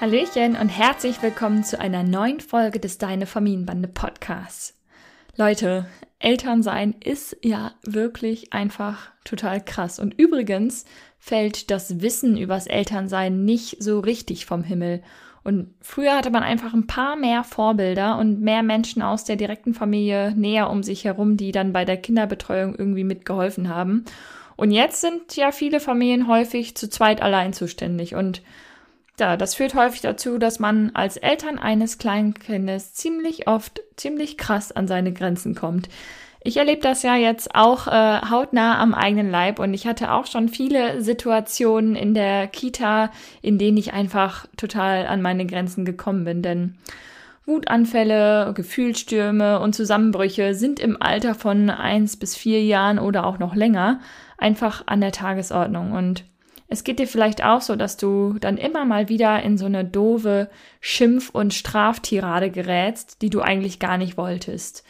Hallöchen und herzlich willkommen zu einer neuen Folge des Deine Familienbande Podcasts. Leute, Elternsein ist ja wirklich einfach total krass. Und übrigens fällt das Wissen übers Elternsein nicht so richtig vom Himmel. Und früher hatte man einfach ein paar mehr Vorbilder und mehr Menschen aus der direkten Familie näher um sich herum, die dann bei der Kinderbetreuung irgendwie mitgeholfen haben. Und jetzt sind ja viele Familien häufig zu zweit allein zuständig und ja, das führt häufig dazu, dass man als Eltern eines Kleinkindes ziemlich oft ziemlich krass an seine Grenzen kommt. Ich erlebe das ja jetzt auch äh, hautnah am eigenen Leib und ich hatte auch schon viele Situationen in der Kita, in denen ich einfach total an meine Grenzen gekommen bin, denn Wutanfälle, Gefühlsstürme und Zusammenbrüche sind im Alter von eins bis vier Jahren oder auch noch länger einfach an der Tagesordnung und es geht dir vielleicht auch so, dass du dann immer mal wieder in so eine doofe Schimpf- und Straftirade gerätst, die du eigentlich gar nicht wolltest.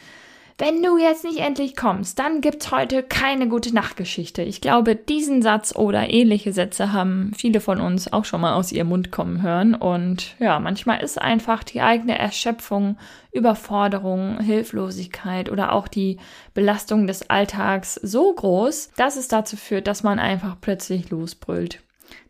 Wenn du jetzt nicht endlich kommst, dann gibt's heute keine gute Nachtgeschichte. Ich glaube, diesen Satz oder ähnliche Sätze haben viele von uns auch schon mal aus ihrem Mund kommen hören. Und ja, manchmal ist einfach die eigene Erschöpfung, Überforderung, Hilflosigkeit oder auch die Belastung des Alltags so groß, dass es dazu führt, dass man einfach plötzlich losbrüllt.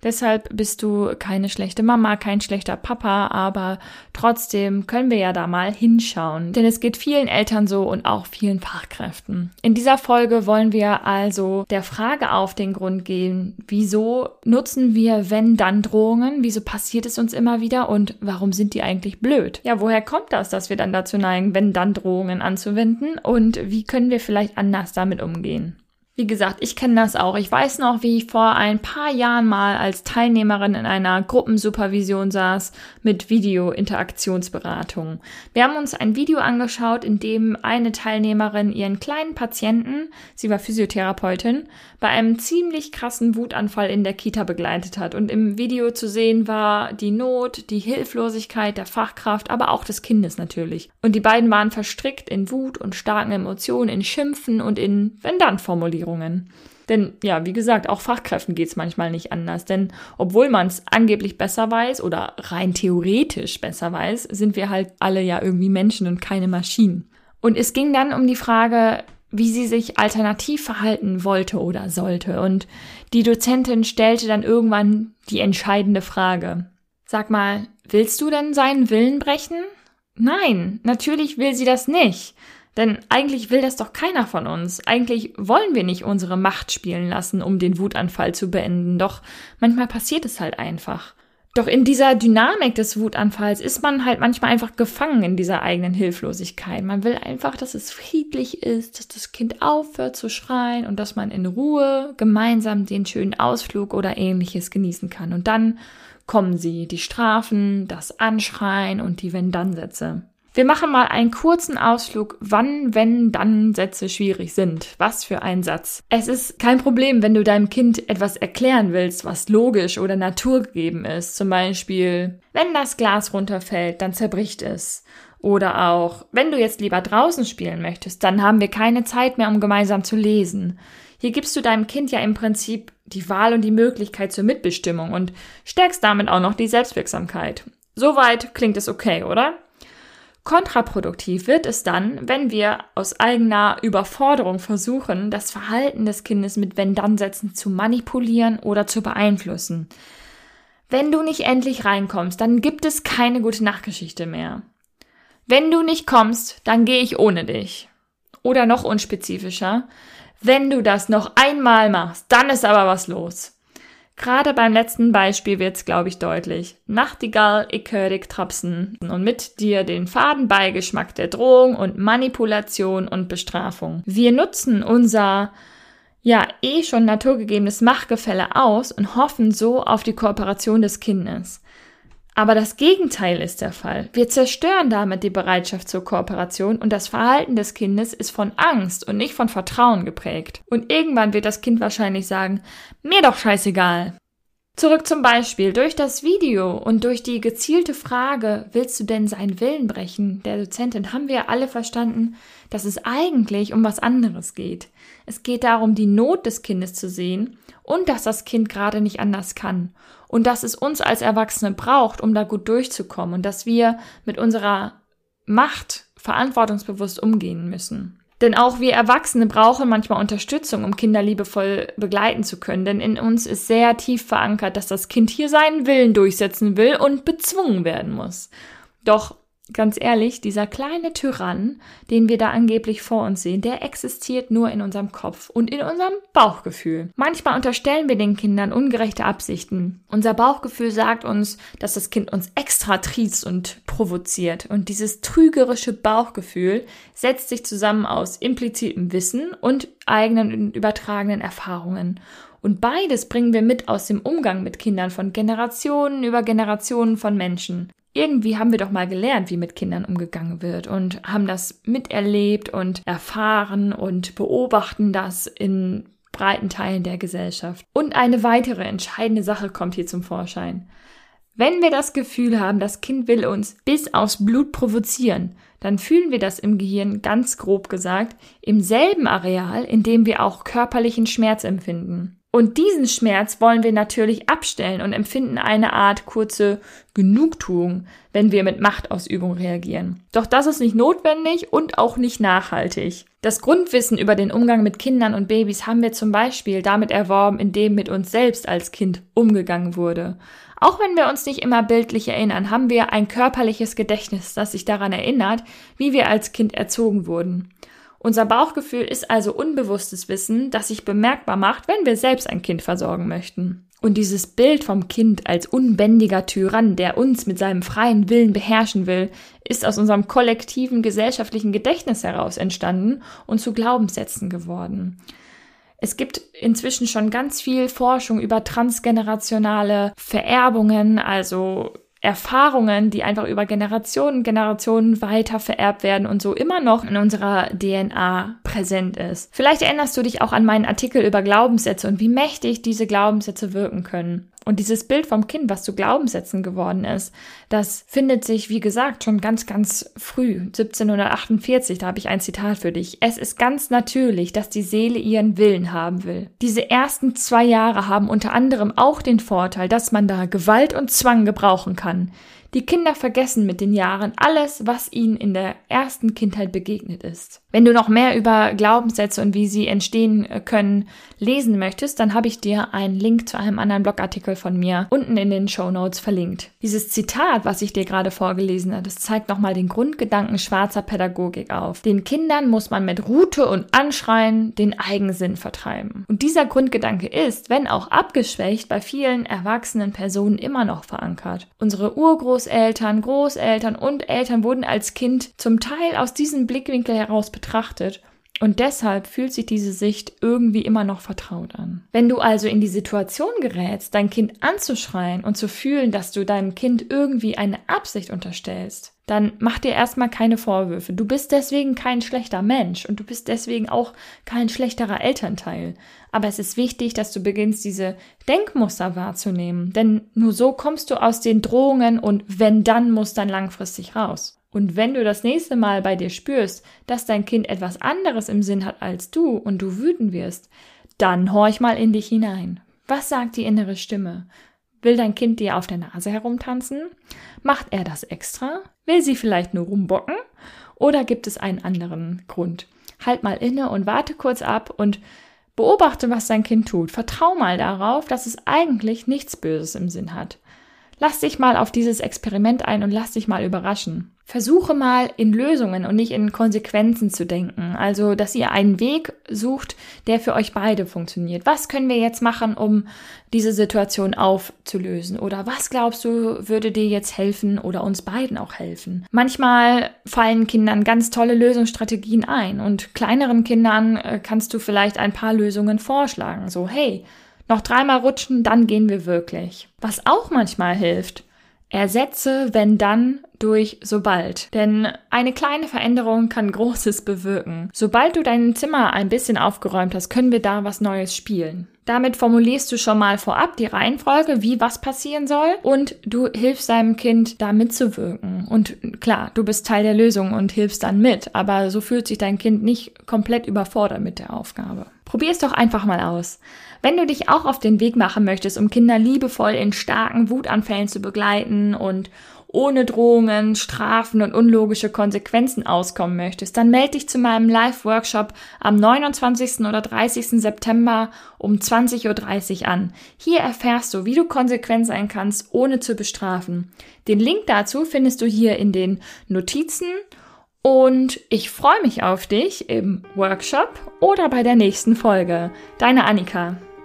Deshalb bist du keine schlechte Mama, kein schlechter Papa, aber trotzdem können wir ja da mal hinschauen. Denn es geht vielen Eltern so und auch vielen Fachkräften. In dieser Folge wollen wir also der Frage auf den Grund gehen, wieso nutzen wir wenn-dann-Drohungen? Wieso passiert es uns immer wieder und warum sind die eigentlich blöd? Ja, woher kommt das, dass wir dann dazu neigen, wenn-dann-Drohungen anzuwenden und wie können wir vielleicht anders damit umgehen? Wie gesagt, ich kenne das auch. Ich weiß noch, wie ich vor ein paar Jahren mal als Teilnehmerin in einer Gruppensupervision saß mit Video-Interaktionsberatung. Wir haben uns ein Video angeschaut, in dem eine Teilnehmerin ihren kleinen Patienten, sie war Physiotherapeutin, bei einem ziemlich krassen Wutanfall in der Kita begleitet hat. Und im Video zu sehen war die Not, die Hilflosigkeit der Fachkraft, aber auch des Kindes natürlich. Und die beiden waren verstrickt in Wut und starken Emotionen, in Schimpfen und in Wenn-Dann-Formulierungen. Versicherungen. Denn ja, wie gesagt, auch Fachkräften geht es manchmal nicht anders. Denn obwohl man es angeblich besser weiß oder rein theoretisch besser weiß, sind wir halt alle ja irgendwie Menschen und keine Maschinen. Und es ging dann um die Frage, wie sie sich alternativ verhalten wollte oder sollte. Und die Dozentin stellte dann irgendwann die entscheidende Frage. Sag mal, willst du denn seinen Willen brechen? Nein, natürlich will sie das nicht. Denn eigentlich will das doch keiner von uns. Eigentlich wollen wir nicht unsere Macht spielen lassen, um den Wutanfall zu beenden. Doch manchmal passiert es halt einfach. Doch in dieser Dynamik des Wutanfalls ist man halt manchmal einfach gefangen in dieser eigenen Hilflosigkeit. Man will einfach, dass es friedlich ist, dass das Kind aufhört zu schreien und dass man in Ruhe gemeinsam den schönen Ausflug oder ähnliches genießen kann. Und dann kommen sie, die Strafen, das Anschreien und die Wenn-Dann-Sätze. Wir machen mal einen kurzen Ausflug, wann, wenn, dann Sätze schwierig sind. Was für ein Satz. Es ist kein Problem, wenn du deinem Kind etwas erklären willst, was logisch oder naturgegeben ist. Zum Beispiel, wenn das Glas runterfällt, dann zerbricht es. Oder auch, wenn du jetzt lieber draußen spielen möchtest, dann haben wir keine Zeit mehr, um gemeinsam zu lesen. Hier gibst du deinem Kind ja im Prinzip die Wahl und die Möglichkeit zur Mitbestimmung und stärkst damit auch noch die Selbstwirksamkeit. Soweit klingt es okay, oder? Kontraproduktiv wird es dann, wenn wir aus eigener Überforderung versuchen, das Verhalten des Kindes mit Wenn-Dann-Sätzen zu manipulieren oder zu beeinflussen. Wenn du nicht endlich reinkommst, dann gibt es keine gute Nachtgeschichte mehr. Wenn du nicht kommst, dann gehe ich ohne dich. Oder noch unspezifischer, wenn du das noch einmal machst, dann ist aber was los. Gerade beim letzten Beispiel wird's, glaube ich, deutlich. Nachtigall, ich trapsen und mit dir den faden Beigeschmack der Drohung und Manipulation und Bestrafung. Wir nutzen unser ja eh schon naturgegebenes Machtgefälle aus und hoffen so auf die Kooperation des Kindes. Aber das Gegenteil ist der Fall. Wir zerstören damit die Bereitschaft zur Kooperation und das Verhalten des Kindes ist von Angst und nicht von Vertrauen geprägt. Und irgendwann wird das Kind wahrscheinlich sagen, mir doch scheißegal. Zurück zum Beispiel. Durch das Video und durch die gezielte Frage, willst du denn seinen Willen brechen, der Dozentin, haben wir alle verstanden, dass es eigentlich um was anderes geht. Es geht darum, die Not des Kindes zu sehen und dass das Kind gerade nicht anders kann und dass es uns als Erwachsene braucht, um da gut durchzukommen und dass wir mit unserer Macht verantwortungsbewusst umgehen müssen. Denn auch wir Erwachsene brauchen manchmal Unterstützung, um Kinder liebevoll begleiten zu können. Denn in uns ist sehr tief verankert, dass das Kind hier seinen Willen durchsetzen will und bezwungen werden muss. Doch ganz ehrlich, dieser kleine Tyrann, den wir da angeblich vor uns sehen, der existiert nur in unserem Kopf und in unserem Bauchgefühl. Manchmal unterstellen wir den Kindern ungerechte Absichten. Unser Bauchgefühl sagt uns, dass das Kind uns extra triezt und provoziert. Und dieses trügerische Bauchgefühl setzt sich zusammen aus implizitem Wissen und eigenen und übertragenen Erfahrungen. Und beides bringen wir mit aus dem Umgang mit Kindern von Generationen über Generationen von Menschen irgendwie haben wir doch mal gelernt, wie mit Kindern umgegangen wird und haben das miterlebt und erfahren und beobachten das in breiten Teilen der Gesellschaft. Und eine weitere entscheidende Sache kommt hier zum Vorschein. Wenn wir das Gefühl haben, das Kind will uns bis aufs Blut provozieren, dann fühlen wir das im Gehirn ganz grob gesagt im selben Areal, in dem wir auch körperlichen Schmerz empfinden. Und diesen Schmerz wollen wir natürlich abstellen und empfinden eine Art kurze Genugtuung, wenn wir mit Machtausübung reagieren. Doch das ist nicht notwendig und auch nicht nachhaltig. Das Grundwissen über den Umgang mit Kindern und Babys haben wir zum Beispiel damit erworben, indem mit uns selbst als Kind umgegangen wurde. Auch wenn wir uns nicht immer bildlich erinnern, haben wir ein körperliches Gedächtnis, das sich daran erinnert, wie wir als Kind erzogen wurden. Unser Bauchgefühl ist also unbewusstes Wissen, das sich bemerkbar macht, wenn wir selbst ein Kind versorgen möchten. Und dieses Bild vom Kind als unbändiger Tyrann, der uns mit seinem freien Willen beherrschen will, ist aus unserem kollektiven gesellschaftlichen Gedächtnis heraus entstanden und zu Glaubenssätzen geworden. Es gibt inzwischen schon ganz viel Forschung über transgenerationale Vererbungen, also Erfahrungen, die einfach über Generationen, Generationen weiter vererbt werden und so immer noch in unserer DNA präsent ist. Vielleicht erinnerst du dich auch an meinen Artikel über Glaubenssätze und wie mächtig diese Glaubenssätze wirken können. Und dieses Bild vom Kind, was zu Glaubenssätzen geworden ist, das findet sich, wie gesagt, schon ganz, ganz früh, 1748, da habe ich ein Zitat für dich. Es ist ganz natürlich, dass die Seele ihren Willen haben will. Diese ersten zwei Jahre haben unter anderem auch den Vorteil, dass man da Gewalt und Zwang gebrauchen kann. Die Kinder vergessen mit den Jahren alles, was ihnen in der ersten Kindheit begegnet ist. Wenn du noch mehr über Glaubenssätze und wie sie entstehen äh, können lesen möchtest, dann habe ich dir einen Link zu einem anderen Blogartikel von mir unten in den Show Notes verlinkt. Dieses Zitat, was ich dir gerade vorgelesen habe, das zeigt nochmal den Grundgedanken schwarzer Pädagogik auf. Den Kindern muss man mit Rute und Anschreien den Eigensinn vertreiben. Und dieser Grundgedanke ist, wenn auch abgeschwächt, bei vielen erwachsenen Personen immer noch verankert. Unsere Urgroßeltern Urgroßeltern, Großeltern und Eltern wurden als Kind zum Teil aus diesem Blickwinkel heraus betrachtet und deshalb fühlt sich diese Sicht irgendwie immer noch vertraut an. Wenn du also in die Situation gerätst, dein Kind anzuschreien und zu fühlen, dass du deinem Kind irgendwie eine Absicht unterstellst, dann mach dir erstmal keine Vorwürfe. Du bist deswegen kein schlechter Mensch und du bist deswegen auch kein schlechterer Elternteil. Aber es ist wichtig, dass du beginnst, diese Denkmuster wahrzunehmen, denn nur so kommst du aus den Drohungen und wenn dann muss dann langfristig raus. Und wenn du das nächste Mal bei dir spürst, dass dein Kind etwas anderes im Sinn hat als du und du wütend wirst, dann horch mal in dich hinein. Was sagt die innere Stimme? Will dein Kind dir auf der Nase herumtanzen? Macht er das extra? Will sie vielleicht nur rumbocken? Oder gibt es einen anderen Grund? Halt mal inne und warte kurz ab und beobachte, was dein Kind tut. Vertrau mal darauf, dass es eigentlich nichts Böses im Sinn hat. Lass dich mal auf dieses Experiment ein und lass dich mal überraschen. Versuche mal in Lösungen und nicht in Konsequenzen zu denken. Also, dass ihr einen Weg sucht, der für euch beide funktioniert. Was können wir jetzt machen, um diese Situation aufzulösen? Oder was glaubst du, würde dir jetzt helfen oder uns beiden auch helfen? Manchmal fallen Kindern ganz tolle Lösungsstrategien ein und kleineren Kindern äh, kannst du vielleicht ein paar Lösungen vorschlagen. So, hey, noch dreimal rutschen, dann gehen wir wirklich. Was auch manchmal hilft, Ersetze wenn dann durch sobald. Denn eine kleine Veränderung kann Großes bewirken. Sobald du dein Zimmer ein bisschen aufgeräumt hast, können wir da was Neues spielen. Damit formulierst du schon mal vorab die Reihenfolge, wie was passieren soll und du hilfst deinem Kind da mitzuwirken. Und klar, du bist Teil der Lösung und hilfst dann mit, aber so fühlt sich dein Kind nicht komplett überfordert mit der Aufgabe. Probier es doch einfach mal aus. Wenn du dich auch auf den Weg machen möchtest, um Kinder liebevoll in starken Wutanfällen zu begleiten und ohne Drohungen, Strafen und unlogische Konsequenzen auskommen möchtest, dann melde dich zu meinem Live-Workshop am 29. oder 30. September um 20.30 Uhr an. Hier erfährst du, wie du konsequent sein kannst, ohne zu bestrafen. Den Link dazu findest du hier in den Notizen und ich freue mich auf dich im Workshop oder bei der nächsten Folge. Deine Annika.